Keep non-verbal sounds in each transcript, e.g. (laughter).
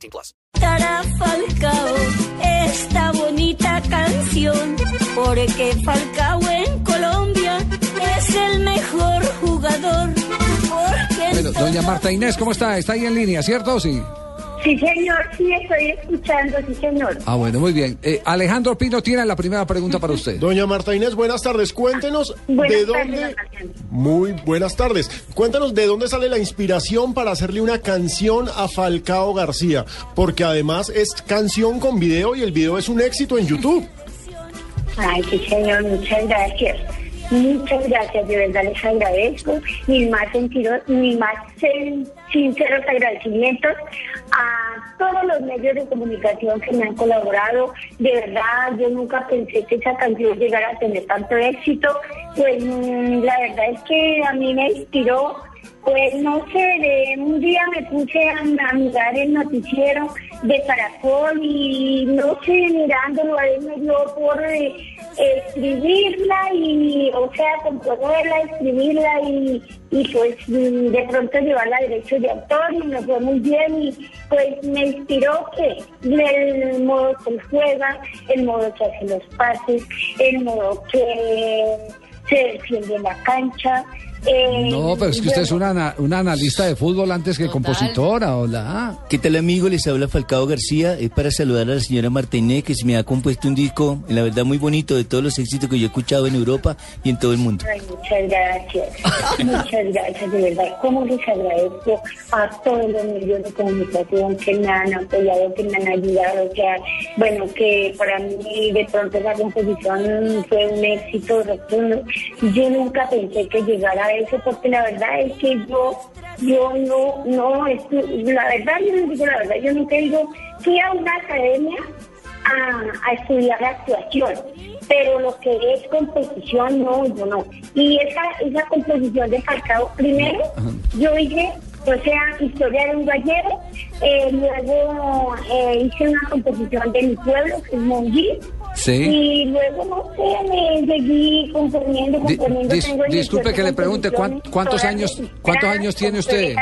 18 plus. Para Falcao esta bonita canción porque Falcao en Colombia es el mejor jugador. Porque Bueno, doña Marta Inés, ¿cómo está? ¿Está ahí en línea, cierto? Sí. Sí, señor, sí, estoy escuchando, sí, señor. Ah, bueno, muy bien. Eh, Alejandro Pino tiene la primera pregunta para usted. Doña Marta Inés, buenas tardes. Cuéntenos Buenas de dónde. Muy buenas tardes. Cuéntanos de dónde sale la inspiración para hacerle una canción a Falcao García. Porque además es canción con video y el video es un éxito en YouTube. Ay, sí, señor, muchas gracias. Muchas gracias, de verdad les agradezco. Mis más, sentidos, mis más sin- sinceros agradecimientos a todos los medios de comunicación que me han colaborado. De verdad, yo nunca pensé que esa canción llegara a tener tanto éxito. Pues mm, la verdad es que a mí me inspiró Pues no sé, un día me puse a, mirar el noticiero de Caracol y no sé, mirándolo a él me dio por eh, escribirla y, o sea, componerla, escribirla y, y pues de pronto llevarla a derechos de autor y me fue muy bien y pues me inspiró que el modo que juega, el modo que hace los pases, el modo que se defiende en la cancha. Eh, No, pero es que usted es una, una analista de fútbol antes que compositora, hola. ¿Qué tal amigo? Les habla Falcao García. Es para saludar a la señora Martínez que se me ha compuesto un disco, en la verdad muy bonito, de todos los éxitos que yo he escuchado en Europa y en todo el mundo. Ay, muchas gracias, (laughs) muchas gracias, de verdad. ¿Cómo les agradezco a todos los medios de comunicación que me han apoyado, que me han ayudado? O sea, bueno, que para mí de pronto esa composición fue un éxito rotundo. Yo nunca pensé que llegara a eso, porque la verdad es que yo, yo no, no, la verdad, yo les digo la verdad, yo nunca digo, fui a una academia a, a estudiar actuación, pero lo que es composición, no, yo no. Y esa, esa composición de Falcao, primero, yo hice, o sea, historia de un gallero, eh, luego eh, hice una composición de mi pueblo, que es Monjí, Sí. y luego, no sé, me seguí componiendo. dis- tengo disculpe 18 que le pregunte, ¿cuán- composiciones, cuántos años- cuántos años tiene usted?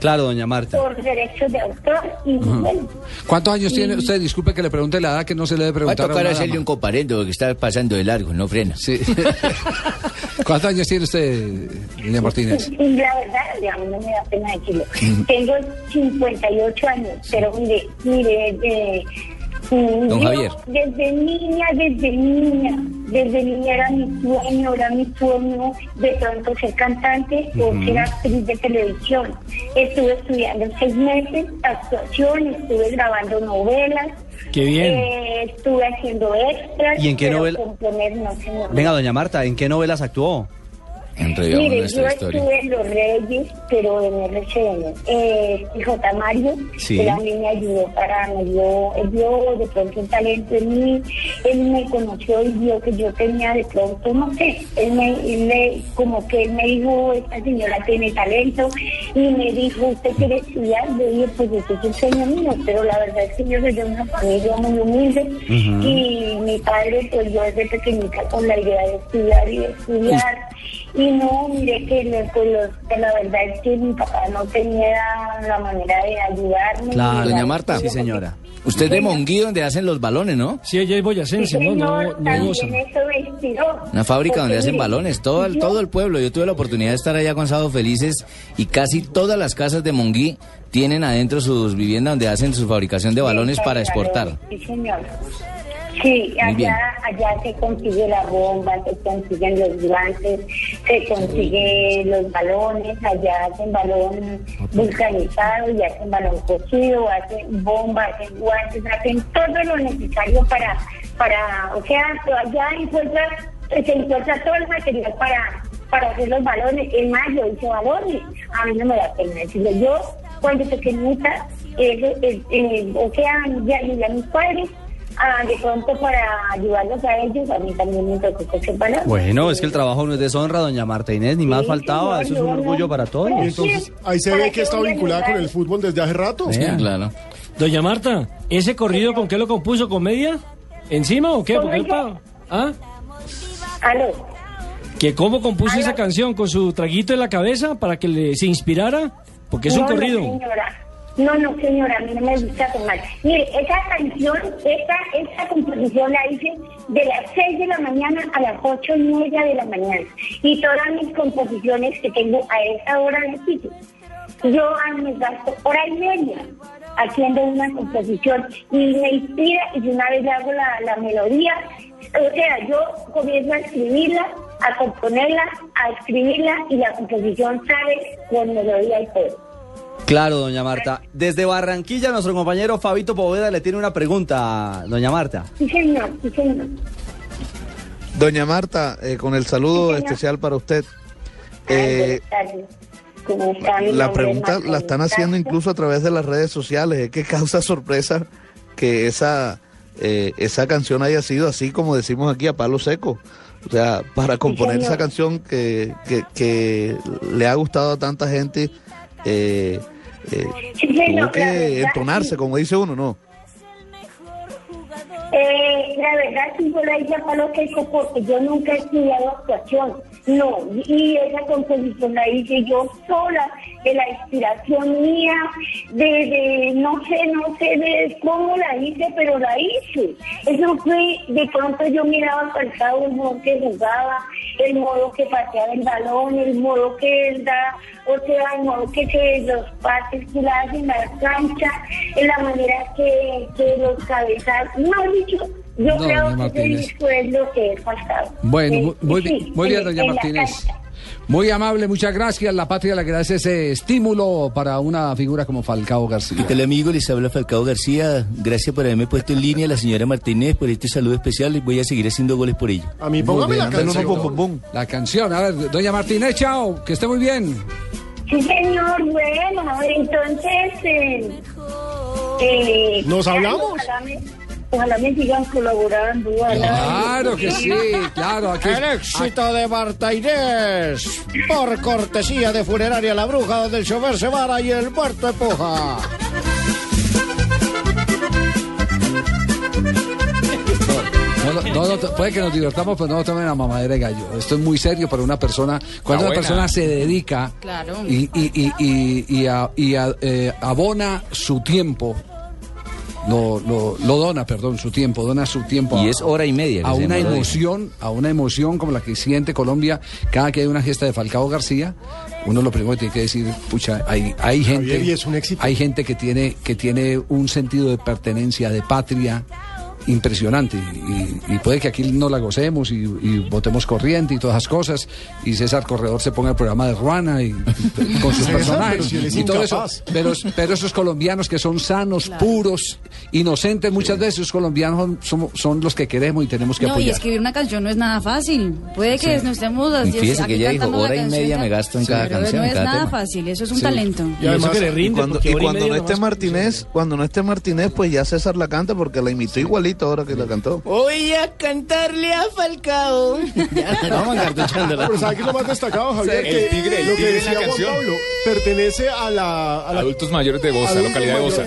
Claro, doña Marta. Por derechos de autor y bueno. ¿Cuántos años tiene usted? Disculpe que le pregunte la edad que no se le debe Va a preguntar a tocar hacerle un comparendo porque está pasando de largo, no frena. Sí. (laughs) ¿Cuántos años tiene usted, doña Martínez? Y La verdad, digamos, no me da pena decirlo. Tengo 58 años, pero mire, mire, de, Don yo Javier. Desde niña, desde niña, desde niña era mi sueño, era mi sueño de pronto ser cantante o ser actriz de televisión. Estuve estudiando seis meses actuación, estuve grabando novelas. Qué bien. eh, estuve haciendo extras. ¿Y en qué novela? componer no, señor. Venga, doña Marta, ¿en qué novelas actuó? Enredamos Mire, yo historia. estuve en Los Reyes, pero en RCN. Eh, J. Mario, Sí. él a mí me ayudó para, me dio, él vio de pronto un talento en mí, él me conoció y vio que yo tenía de pronto, no sé, él me, él me- como que él me dijo, esta señora tiene talento, y me dijo, ¿usted quiere estudiar? Yo dije, pues ese es el sueño mío, pero la verdad es que yo soy de una familia muy humilde, y mi padre, pues yo desde pequeñita con la idea de estudiar y de estudiar, y no, mire que, pues, los- que la verdad es que mi papá no tenía la manera de ayudarme. Claro. Doña Marta. Sí, señora. Usted es de Monguí donde hacen los balones, ¿no? Sí, ella es Sí, boyacense, ¿no? No, señor, no también eso. Una fábrica donde hacen balones, todo, el- todo el pueblo. Yo tuve la oportunidad de estar allá con Sábado Felices y casi todas las casas de Monguí tienen adentro sus viviendas donde hacen su fabricación de balones para exportar. Sí, señor. Sí, allá, allá se consigue la bomba, se consiguen los guantes, se consigue los balones, allá hacen balón vulcanizado y hacen balón cocido, hacen bomba, hacen guantes, hacen todo lo necesario para, para o sea, allá encuentra, se encuentra todo el material para, para hacer los balones. En mayo hice balones, a mí no me da pena decirlo. Yo, cuando pequeñita, eh, eh, eh, o sea, ya ayudé a mis padres, ah, de pronto para ayudarlos a ellos, a mí también me tocó que separar. Bueno, es que el trabajo no es deshonra, doña Marta Inés, ni más Sí, faltaba, eso es un orgullo para todos. Y entonces ahí se ve que está vinculada con el fútbol desde hace rato. Sí, claro. Doña Marta, ¿ese corrido con qué lo compuso? ¿Comedia? ¿Encima o qué? ¿Cómo Porque dice? pa- ¿Ah? Aló. ¿Que cómo compuso Aló. esa canción? ¿Con su traguito en la cabeza para que le, se inspirara? Porque es un corrido. No, señora. No, no, señora, a mí no me gusta tomar. Mire, esa canción, esta, esta composición la hice de las 6 de la mañana a las ocho y media de la mañana. Y todas mis composiciones que tengo a esa hora de pico. Yo me gasto hora y media haciendo una composición y me inspira y una vez hago la, la melodía. O sea, yo comienzo a escribirla, a componerla, a escribirla y la composición sale con melodía y todo. Claro, doña Marta. Desde Barranquilla, nuestro compañero Fabito Poveda le tiene una pregunta, doña Marta. Sí, señor, sí, señor. Doña Marta, eh, con el saludo Sí, especial para usted. Eh, buenas tardes. ¿Cómo está mi la pregunta la están haciendo incluso a través de las redes sociales. Es que causa (laughs) sorpresa que esa, eh, esa canción haya sido así como decimos aquí a palo seco. O sea, para componer esa canción que, que, que le ha gustado a tanta gente, eh, eh, tuvo que entonarse, como dice uno, ¿no? Eh, la verdad sí yo la hice a palo seco porque yo nunca he estudiado actuación. No, y esa composición la hice yo sola, de la inspiración mía, de, de no sé, no sé de cómo la hice, pero la hice. Eso fue, de pronto yo miraba Falcao el modo que jugaba, el modo que pateaba el balón, el modo que él da, o sea, el modo que se los pases que la hacen en la cancha, en la manera que, que los cabezazos, no dicho, yo No, creo que ese disco es lo que es faltado. Bueno, Eh, muy, sí, muy bien, en- doña en Martínez. Muy amable, muchas gracias. La patria le agradece ese estímulo para una figura como Falcao García. ¿Qué tal amigo? Les habla Falcao García. Gracias por haberme puesto en línea la señora Martínez por este saludo especial y voy a seguir haciendo goles por ello. A mí Muy póngame la canción. La canción, a ver, doña Martínez, chao, que esté muy bien. Sí, señor, bueno, entonces... Eh, eh, ¿Nos hablamos? Ojalá me sigan colaborando. Claro que sí, claro. Aquí, El éxito de Marta Inés. Por cortesía de Funeraria La Bruja, donde el chofer se vara y el muerto empuja. No, no, puede que nos divertamos, pero no tomen la mamadera de gallo. Esto es muy serio para una persona. Cuando una persona se dedica Claro. y, y, y, y, y a- y a- eh, abona su tiempo, lo, lo, lo dona, perdón, su tiempo, dona su tiempo. Y a- es hora y media A una emoción, a una emoción como la que siente Colombia cada que hay una gesta de Falcao García. Uno lo primero que tiene que decir, pucha, hay, hay gente, Javier, y es un éxito. hay gente que tiene, que tiene un sentido de pertenencia, de patria impresionante. Y, y puede que aquí no la gocemos y, y votemos corriente y todas esas cosas y César Corredor se ponga el programa de Ruana y, y con sus personajes y todo eso. pero, pero esos colombianos que son sanos puros inocentes muchas veces esos colombianos son, son, son los que queremos y tenemos que No, y apoyar. escribir una canción no es nada fácil. Puede que nos estemos Y así, fíjese aquí que ella dijo, hora y media me gasto en cada pero canción, No es cada nada tema. fácil, eso es un Sí. talento. Y, eso que le Y rinde, cuando, y cuando no esté Martínez, cuando no esté Martínez, pues ya César la canta porque la imitó igualito ahora que la cantó. Voy a cantarle a Falcao. (laughs) Vamos encartuchándola. Pero ¿sabe qué es lo más (laughs) destacado, Javier? El Que tigre, el lo que tigre en la Juan canción. Pablo pertenece a la... a la- Adultos mayores de Bosa, localidad de Bosa.